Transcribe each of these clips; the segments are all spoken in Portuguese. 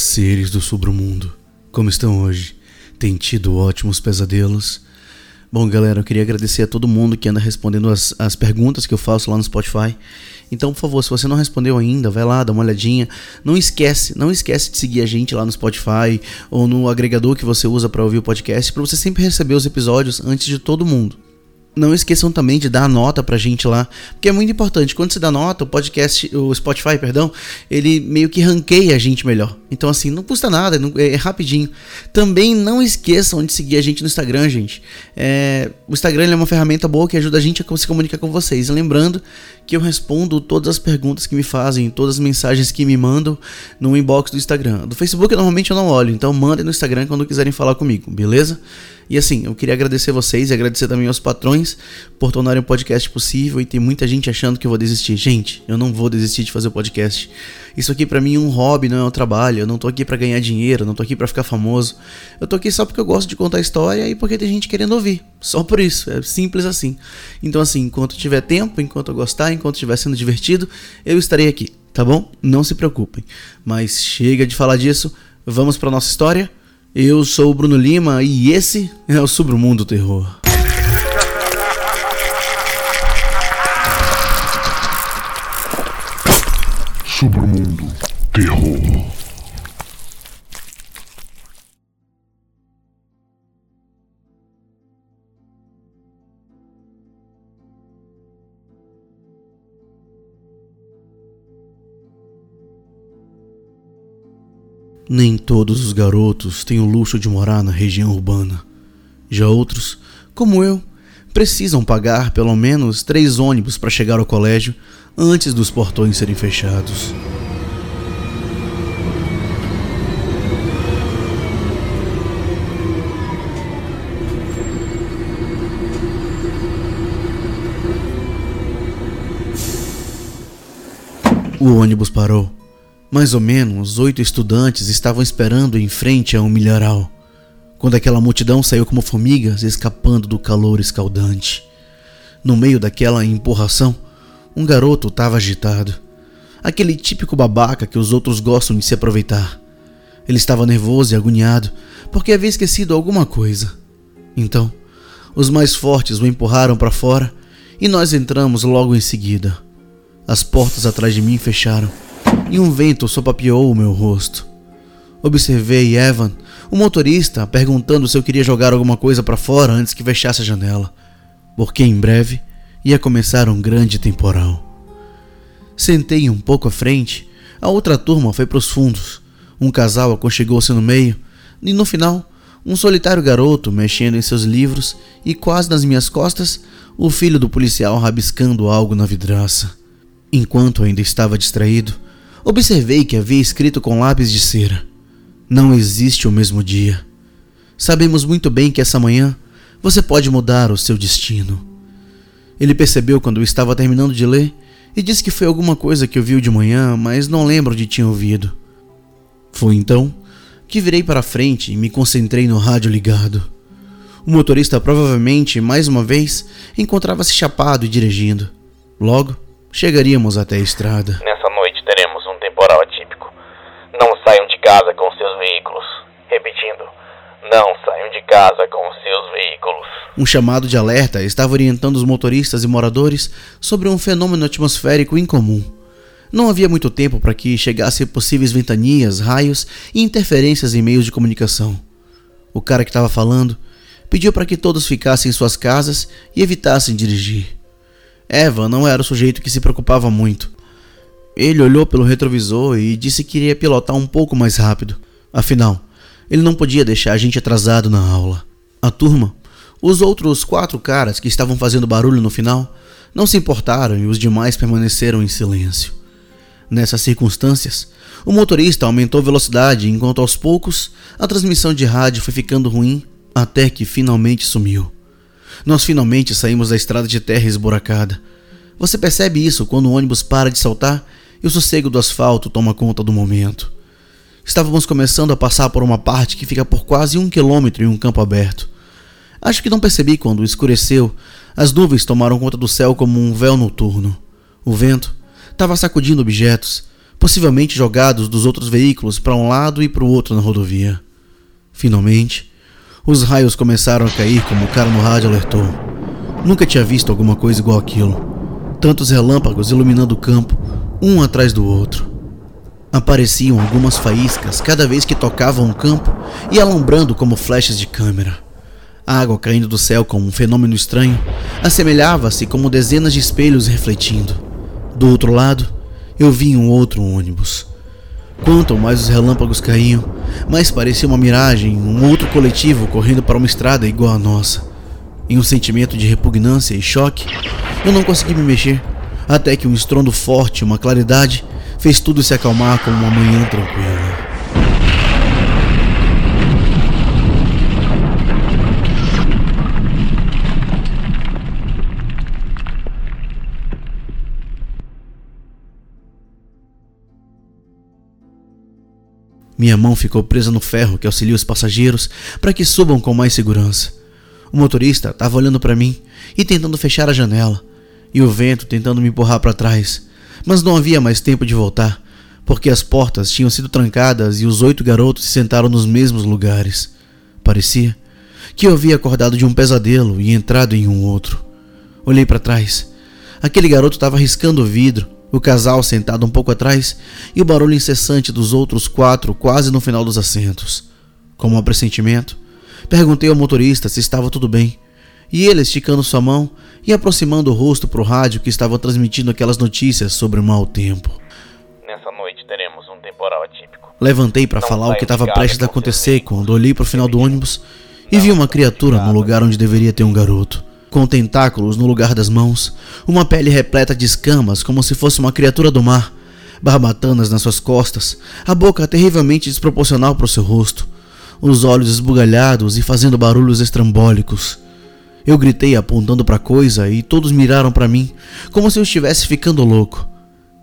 Seres do submundo. Como estão hoje? Tem tido ótimos pesadelos? Bom, galera, eu queria agradecer a todo mundo que anda respondendo as, as perguntas que eu faço lá no Spotify. Então, por favor, se você não respondeu ainda, vai lá, dá uma olhadinha. Não esquece, não esquece de seguir a gente lá no Spotify ou no agregador que você usa para ouvir o podcast, para você sempre receber os episódios antes de todo mundo. Não esqueçam também de dar nota pra gente lá, porque é muito importante. Quando você dá nota, o podcast, o Spotify, perdão, ele meio que ranqueia a gente melhor. Então, assim, não custa nada, é, é rapidinho. Também não esqueçam de seguir a gente no Instagram, gente. É, o Instagram é uma ferramenta boa que ajuda a gente a se comunicar com vocês. Lembrando que eu respondo todas as perguntas que me fazem, todas as mensagens que me mandam no inbox do Instagram. Do Facebook, normalmente eu não olho, então mandem no Instagram quando quiserem falar comigo, beleza? E assim, eu queria agradecer vocês e agradecer também aos patrões por tornarem o podcast possível e tem muita gente achando que eu vou desistir. Gente, eu não vou desistir de fazer o podcast. Isso aqui para mim é um hobby, não é um trabalho. Eu não tô aqui para ganhar dinheiro, não tô aqui para ficar famoso. Eu tô aqui só porque eu gosto de contar história e porque tem gente querendo ouvir. Só por isso, é simples assim. Então assim, enquanto tiver tempo, enquanto eu gostar, enquanto estiver sendo divertido, eu estarei aqui, tá bom? Não se preocupem. Mas chega de falar disso, vamos para nossa história. Eu sou o Bruno Lima e esse é o Submundo Terror. Submundo Terror. Nem todos os garotos têm o luxo de morar na região urbana. Já outros, como eu, precisam pagar pelo menos três ônibus para chegar ao colégio antes dos portões serem fechados. O ônibus parou. Mais ou menos oito estudantes estavam esperando em frente a um milharal, quando aquela multidão saiu como formigas escapando do calor escaldante. No meio daquela empurração, um garoto estava agitado. Aquele típico babaca que os outros gostam de se aproveitar. Ele estava nervoso e agoniado porque havia esquecido alguma coisa. Então, os mais fortes o empurraram para fora e nós entramos logo em seguida. As portas atrás de mim fecharam e um vento sopapeou o meu rosto. Observei Evan, o motorista, perguntando se eu queria jogar alguma coisa para fora antes que fechasse a janela, porque em breve ia começar um grande temporal. Sentei um pouco à frente, a outra turma foi para os fundos. Um casal aconchegou-se no meio, e no final, um solitário garoto mexendo em seus livros e quase nas minhas costas, o filho do policial rabiscando algo na vidraça. Enquanto ainda estava distraído, Observei que havia escrito com lápis de cera: Não existe o mesmo dia. Sabemos muito bem que essa manhã você pode mudar o seu destino. Ele percebeu quando eu estava terminando de ler e disse que foi alguma coisa que ouviu de manhã, mas não lembro onde tinha ouvido. Foi então que virei para frente e me concentrei no rádio ligado. O motorista provavelmente, mais uma vez, encontrava-se chapado e dirigindo. Logo, chegaríamos até a estrada temporal atípico. Não saiam de casa com seus veículos. Repetindo, não saiam de casa com seus. Um chamado de alerta estava orientando os motoristas e moradores sobre um fenômeno atmosférico incomum. Não havia muito tempo para que chegassem possíveis ventanias, raios e interferências em meios de comunicação. O cara que estava falando pediu para que todos ficassem em suas casas e evitassem dirigir. Eva não era o sujeito que se preocupava muito. Ele olhou pelo retrovisor e disse que iria pilotar um pouco mais rápido. Afinal, ele não podia deixar a gente atrasado na aula. A turma, os outros quatro caras que estavam fazendo barulho no final, não se importaram e os demais permaneceram em silêncio. Nessas circunstâncias, o motorista aumentou velocidade enquanto aos poucos a transmissão de rádio foi ficando ruim até que finalmente sumiu. Nós finalmente saímos da estrada de terra esburacada. Você percebe isso quando o ônibus para de saltar e o sossego do asfalto toma conta do momento. Estávamos começando a passar por uma parte que fica por quase um quilômetro em um campo aberto. Acho que não percebi quando escureceu, as nuvens tomaram conta do céu como um véu noturno. O vento estava sacudindo objetos, possivelmente jogados dos outros veículos para um lado e para o outro na rodovia. Finalmente, os raios começaram a cair como o cara no rádio alertou. Nunca tinha visto alguma coisa igual aquilo. Tantos relâmpagos iluminando o campo, um atrás do outro. Apareciam algumas faíscas cada vez que tocavam o campo e alumbrando como flechas de câmera. Água caindo do céu como um fenômeno estranho assemelhava-se como dezenas de espelhos refletindo. Do outro lado, eu vi um outro ônibus. Quanto mais os relâmpagos caíam, mais parecia uma miragem, um outro coletivo correndo para uma estrada igual à nossa. Em um sentimento de repugnância e choque, eu não consegui me mexer, até que um estrondo forte uma claridade fez tudo se acalmar como uma manhã tranquila. Minha mão ficou presa no ferro que auxilia os passageiros para que subam com mais segurança. O motorista estava olhando para mim e tentando fechar a janela, e o vento tentando me empurrar para trás, mas não havia mais tempo de voltar, porque as portas tinham sido trancadas e os oito garotos se sentaram nos mesmos lugares. Parecia que eu havia acordado de um pesadelo e entrado em um outro. Olhei para trás. Aquele garoto estava riscando o vidro o casal sentado um pouco atrás e o barulho incessante dos outros quatro quase no final dos assentos. Como um pressentimento, perguntei ao motorista se estava tudo bem, e ele, esticando sua mão e aproximando o rosto para o rádio que estava transmitindo aquelas notícias sobre o mau tempo. Nessa noite teremos um temporal atípico. Levantei para falar o que estava prestes a acontecer quando olhei para o final do ônibus e vi uma criatura no lugar onde deveria ter um garoto com tentáculos no lugar das mãos, uma pele repleta de escamas como se fosse uma criatura do mar, barbatanas nas suas costas, a boca terrivelmente desproporcional para o seu rosto, os olhos esbugalhados e fazendo barulhos estrambólicos. Eu gritei apontando para a coisa e todos miraram para mim, como se eu estivesse ficando louco.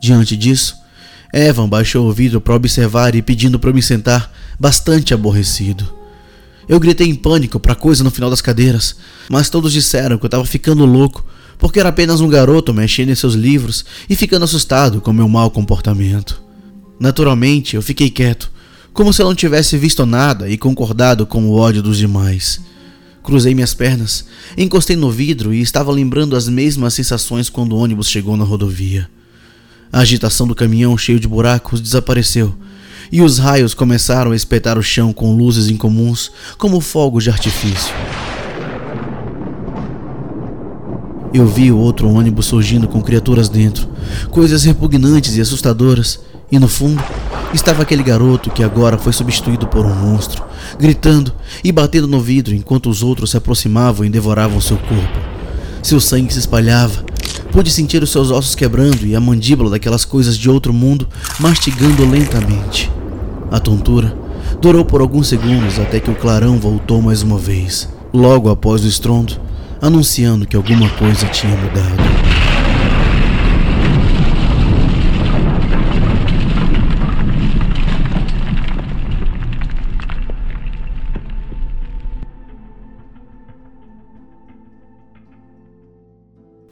Diante disso, Evan baixou o vidro para observar e pedindo para me sentar, bastante aborrecido. Eu gritei em pânico para coisa no final das cadeiras, mas todos disseram que eu estava ficando louco, porque era apenas um garoto mexendo em seus livros e ficando assustado com meu mau comportamento. Naturalmente, eu fiquei quieto, como se eu não tivesse visto nada e concordado com o ódio dos demais. Cruzei minhas pernas, encostei no vidro e estava lembrando as mesmas sensações quando o ônibus chegou na rodovia. A agitação do caminhão cheio de buracos desapareceu e os raios começaram a espetar o chão com luzes incomuns, como fogos de artifício. Eu vi o outro ônibus surgindo com criaturas dentro, coisas repugnantes e assustadoras, e no fundo estava aquele garoto que agora foi substituído por um monstro, gritando e batendo no vidro enquanto os outros se aproximavam e devoravam seu corpo. Seu sangue se espalhava. Pude sentir os seus ossos quebrando e a mandíbula daquelas coisas de outro mundo mastigando lentamente. A tontura durou por alguns segundos até que o clarão voltou mais uma vez, logo após o estrondo, anunciando que alguma coisa tinha mudado.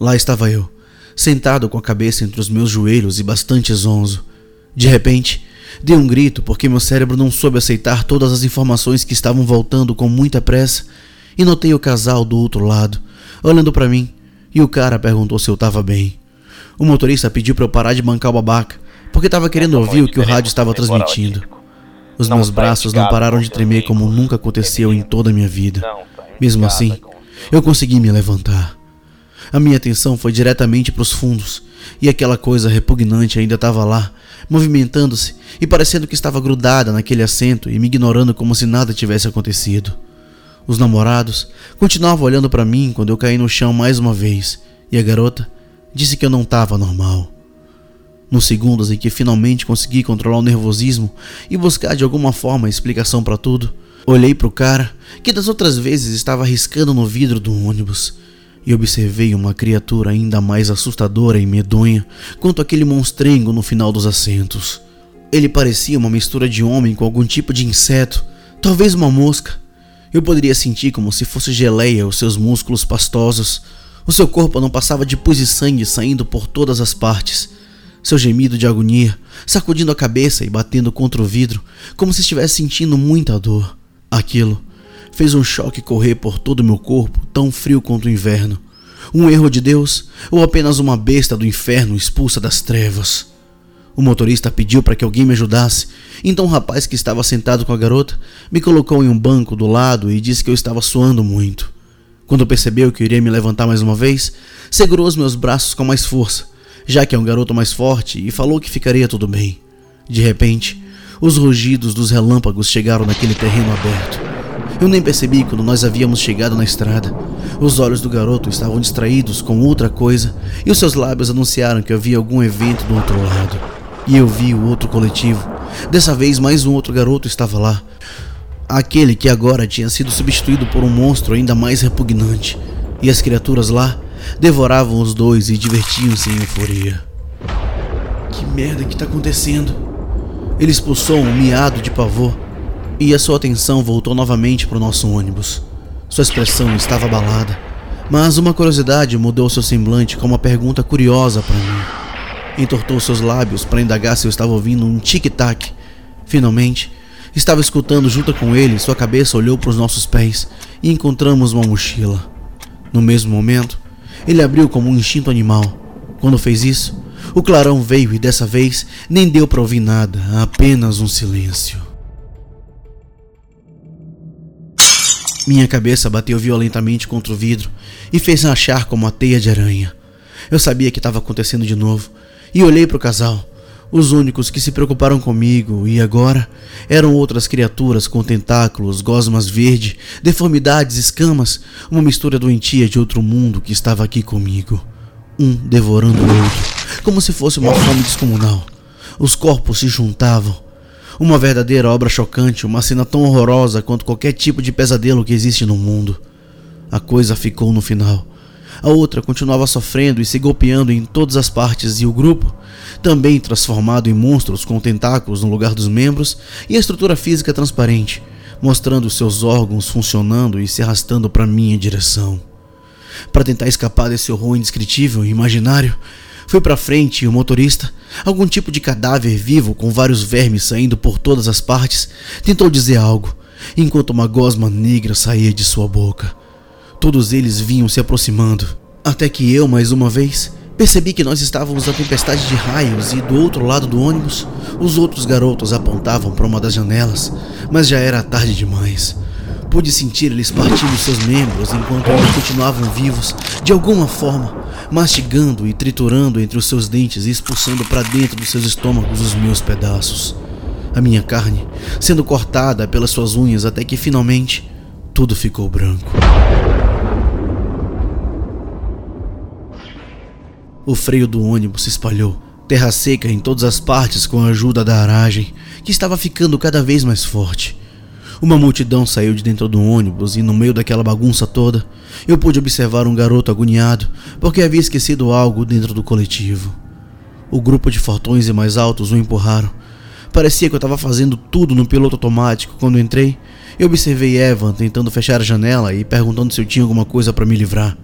Lá estava eu, sentado com a cabeça entre os meus joelhos e bastante zonzo. De repente, Dei um grito porque meu cérebro não soube aceitar todas as informações que estavam voltando com muita pressa e notei o casal do outro lado, olhando para mim, e o cara perguntou se eu estava bem. O motorista pediu para eu parar de bancar o babaca, porque estava querendo ouvir o que o rádio estava transmitindo. Os meus braços não pararam de tremer como nunca aconteceu em toda a minha vida. Mesmo assim, eu consegui me levantar. A minha atenção foi diretamente para os fundos, e aquela coisa repugnante ainda estava lá, movimentando-se e parecendo que estava grudada naquele assento e me ignorando como se nada tivesse acontecido. Os namorados continuavam olhando para mim quando eu caí no chão mais uma vez, e a garota disse que eu não estava normal. Nos segundos em que finalmente consegui controlar o nervosismo e buscar de alguma forma explicação para tudo, olhei para o cara que das outras vezes estava riscando no vidro do ônibus e observei uma criatura ainda mais assustadora e medonha quanto aquele monstrengo no final dos assentos. Ele parecia uma mistura de homem com algum tipo de inseto, talvez uma mosca. Eu poderia sentir como se fosse geleia os seus músculos pastosos. O seu corpo não passava de pus e sangue saindo por todas as partes. Seu gemido de agonia, sacudindo a cabeça e batendo contra o vidro, como se estivesse sentindo muita dor. Aquilo fez um choque correr por todo o meu corpo, tão frio quanto o inverno. Um erro de Deus ou apenas uma besta do inferno expulsa das trevas? O motorista pediu para que alguém me ajudasse, então o rapaz que estava sentado com a garota me colocou em um banco do lado e disse que eu estava suando muito. Quando percebeu que eu iria me levantar mais uma vez, segurou os meus braços com mais força, já que é um garoto mais forte, e falou que ficaria tudo bem. De repente, os rugidos dos relâmpagos chegaram naquele terreno aberto. Eu nem percebi quando nós havíamos chegado na estrada. Os olhos do garoto estavam distraídos com outra coisa e os seus lábios anunciaram que havia algum evento do outro lado. E eu vi o outro coletivo. Dessa vez, mais um outro garoto estava lá, aquele que agora tinha sido substituído por um monstro ainda mais repugnante, e as criaturas lá devoravam os dois e divertiam-se em euforia. Que merda que está acontecendo? Ele expulsou um miado de pavor e a sua atenção voltou novamente para o nosso ônibus. Sua expressão estava abalada, mas uma curiosidade mudou seu semblante com uma pergunta curiosa para mim. Entortou seus lábios para indagar se eu estava ouvindo um tic-tac. Finalmente, Estava escutando junto com ele, sua cabeça olhou para os nossos pés e encontramos uma mochila. No mesmo momento, ele abriu como um instinto animal. Quando fez isso, o clarão veio e dessa vez nem deu para ouvir nada, apenas um silêncio. Minha cabeça bateu violentamente contra o vidro e fez rachar como uma teia de aranha. Eu sabia que estava acontecendo de novo e olhei para o casal. Os únicos que se preocuparam comigo e agora eram outras criaturas com tentáculos, gosmas verde, deformidades, escamas, uma mistura doentia de outro mundo que estava aqui comigo. Um devorando o outro, como se fosse uma fome descomunal. Os corpos se juntavam. Uma verdadeira obra chocante, uma cena tão horrorosa quanto qualquer tipo de pesadelo que existe no mundo. A coisa ficou no final a outra continuava sofrendo e se golpeando em todas as partes, e o grupo, também transformado em monstros com tentáculos no lugar dos membros e a estrutura física transparente, mostrando seus órgãos funcionando e se arrastando para minha direção. Para tentar escapar desse horror indescritível e imaginário, fui para frente e o motorista, algum tipo de cadáver vivo com vários vermes saindo por todas as partes, tentou dizer algo, enquanto uma gosma negra saía de sua boca. Todos eles vinham se aproximando, até que eu, mais uma vez, percebi que nós estávamos na tempestade de raios e do outro lado do ônibus, os outros garotos apontavam para uma das janelas, mas já era tarde demais. Pude sentir eles partindo seus membros enquanto eles continuavam vivos, de alguma forma, mastigando e triturando entre os seus dentes e expulsando para dentro dos seus estômagos os meus pedaços. A minha carne sendo cortada pelas suas unhas até que finalmente tudo ficou branco. O freio do ônibus se espalhou, terra seca em todas as partes com a ajuda da aragem, que estava ficando cada vez mais forte. Uma multidão saiu de dentro do ônibus e, no meio daquela bagunça toda, eu pude observar um garoto agoniado porque havia esquecido algo dentro do coletivo. O grupo de fortões e mais altos o empurraram. Parecia que eu estava fazendo tudo no piloto automático quando entrei. Eu observei Evan tentando fechar a janela e perguntando se eu tinha alguma coisa para me livrar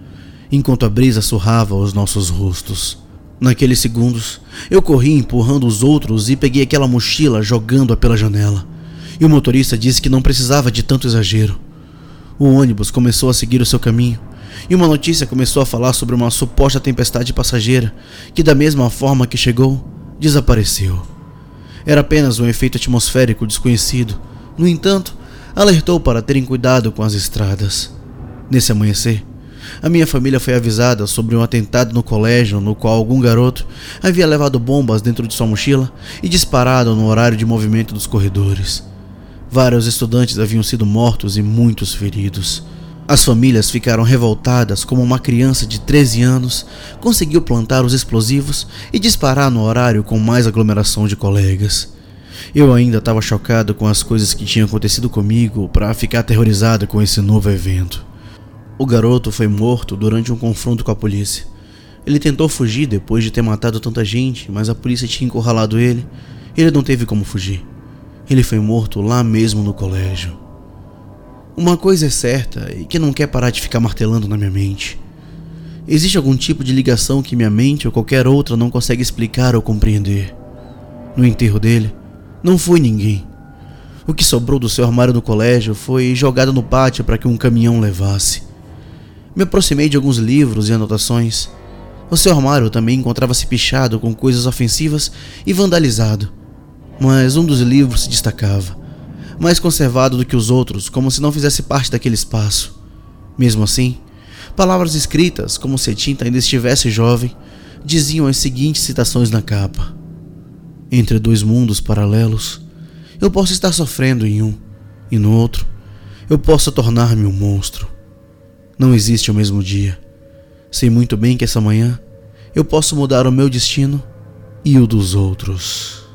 enquanto a brisa surrava os nossos rostos. Naqueles segundos, eu corri empurrando os outros e peguei aquela mochila jogando-a pela janela. E o motorista disse que não precisava de tanto exagero. O ônibus começou a seguir o seu caminho, e uma notícia começou a falar sobre uma suposta tempestade passageira que, da mesma forma que chegou, desapareceu. Era apenas um efeito atmosférico desconhecido. No entanto, alertou para terem cuidado com as estradas. Nesse amanhecer, a minha família foi avisada sobre um atentado no colégio no qual algum garoto havia levado bombas dentro de sua mochila e disparado no horário de movimento dos corredores. Vários estudantes haviam sido mortos e muitos feridos. As famílias ficaram revoltadas como uma criança de 13 anos conseguiu plantar os explosivos e disparar no horário com mais aglomeração de colegas. Eu ainda estava chocado com as coisas que tinham acontecido comigo para ficar aterrorizado com esse novo evento. O garoto foi morto durante um confronto com a polícia. Ele tentou fugir depois de ter matado tanta gente, mas a polícia tinha encurralado ele. Ele não teve como fugir. Ele foi morto lá mesmo no colégio. Uma coisa é certa e que não quer parar de ficar martelando na minha mente. Existe algum tipo de ligação que minha mente ou qualquer outra não consegue explicar ou compreender. No enterro dele, não foi ninguém. O que sobrou do seu armário no colégio foi jogado no pátio para que um caminhão levasse. Me aproximei de alguns livros e anotações. O seu armário também encontrava-se pichado com coisas ofensivas e vandalizado. Mas um dos livros se destacava, mais conservado do que os outros, como se não fizesse parte daquele espaço. Mesmo assim, palavras escritas, como se a tinta ainda estivesse jovem, diziam as seguintes citações na capa: Entre dois mundos paralelos, eu posso estar sofrendo em um, e no outro, eu posso tornar-me um monstro. Não existe o mesmo dia. Sei muito bem que essa manhã eu posso mudar o meu destino e o dos outros.